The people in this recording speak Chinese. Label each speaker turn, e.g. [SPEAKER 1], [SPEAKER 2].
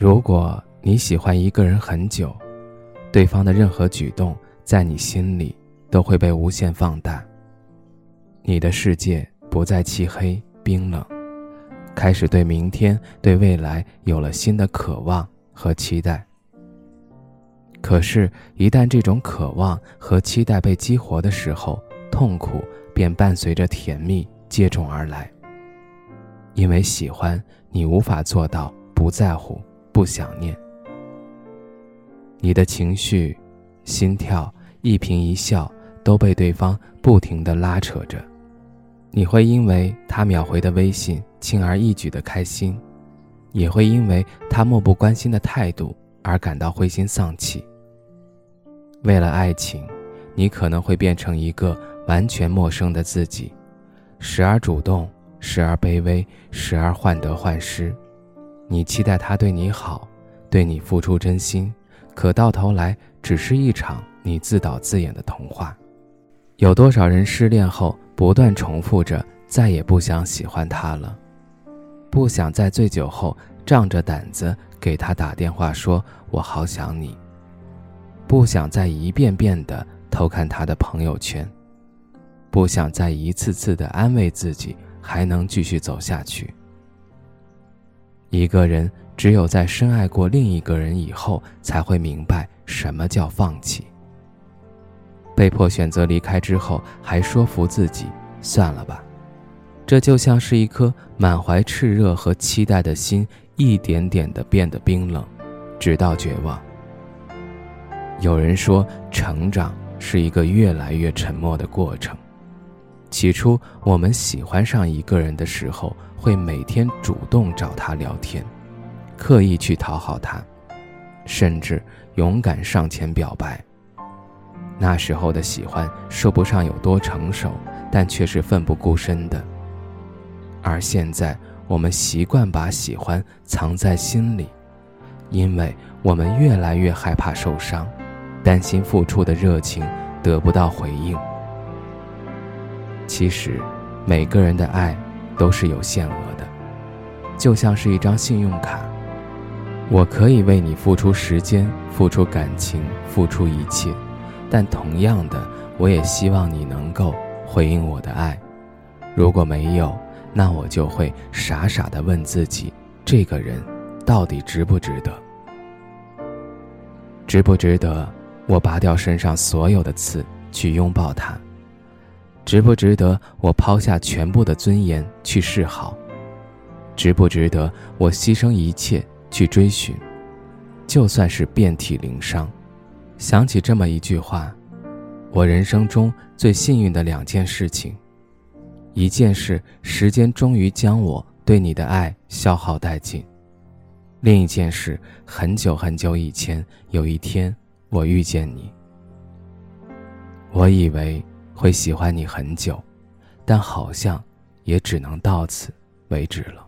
[SPEAKER 1] 如果你喜欢一个人很久，对方的任何举动在你心里都会被无限放大。你的世界不再漆黑冰冷，开始对明天、对未来有了新的渴望和期待。可是，一旦这种渴望和期待被激活的时候，痛苦便伴随着甜蜜接踵而来。因为喜欢你，无法做到不在乎。不想念，你的情绪、心跳、一颦一笑都被对方不停的拉扯着，你会因为他秒回的微信轻而易举的开心，也会因为他漠不关心的态度而感到灰心丧气。为了爱情，你可能会变成一个完全陌生的自己，时而主动，时而卑微，时而患得患失。你期待他对你好，对你付出真心，可到头来只是一场你自导自演的童话。有多少人失恋后不断重复着再也不想喜欢他了，不想在醉酒后仗着胆子给他打电话说“我好想你”，不想再一遍遍的偷看他的朋友圈，不想再一次次的安慰自己还能继续走下去。一个人只有在深爱过另一个人以后，才会明白什么叫放弃。被迫选择离开之后，还说服自己算了吧，这就像是一颗满怀炽热和期待的心，一点点的变得冰冷，直到绝望。有人说，成长是一个越来越沉默的过程。起初，我们喜欢上一个人的时候，会每天主动找他聊天，刻意去讨好他，甚至勇敢上前表白。那时候的喜欢说不上有多成熟，但却是奋不顾身的。而现在，我们习惯把喜欢藏在心里，因为我们越来越害怕受伤，担心付出的热情得不到回应。其实，每个人的爱都是有限额的，就像是一张信用卡。我可以为你付出时间、付出感情、付出一切，但同样的，我也希望你能够回应我的爱。如果没有，那我就会傻傻的问自己：这个人到底值不值得？值不值得我拔掉身上所有的刺去拥抱他？值不值得我抛下全部的尊严去示好？值不值得我牺牲一切去追寻？就算是遍体鳞伤，想起这么一句话：我人生中最幸运的两件事情，一件事时间终于将我对你的爱消耗殆尽；另一件事，很久很久以前，有一天我遇见你。我以为。会喜欢你很久，但好像也只能到此为止了。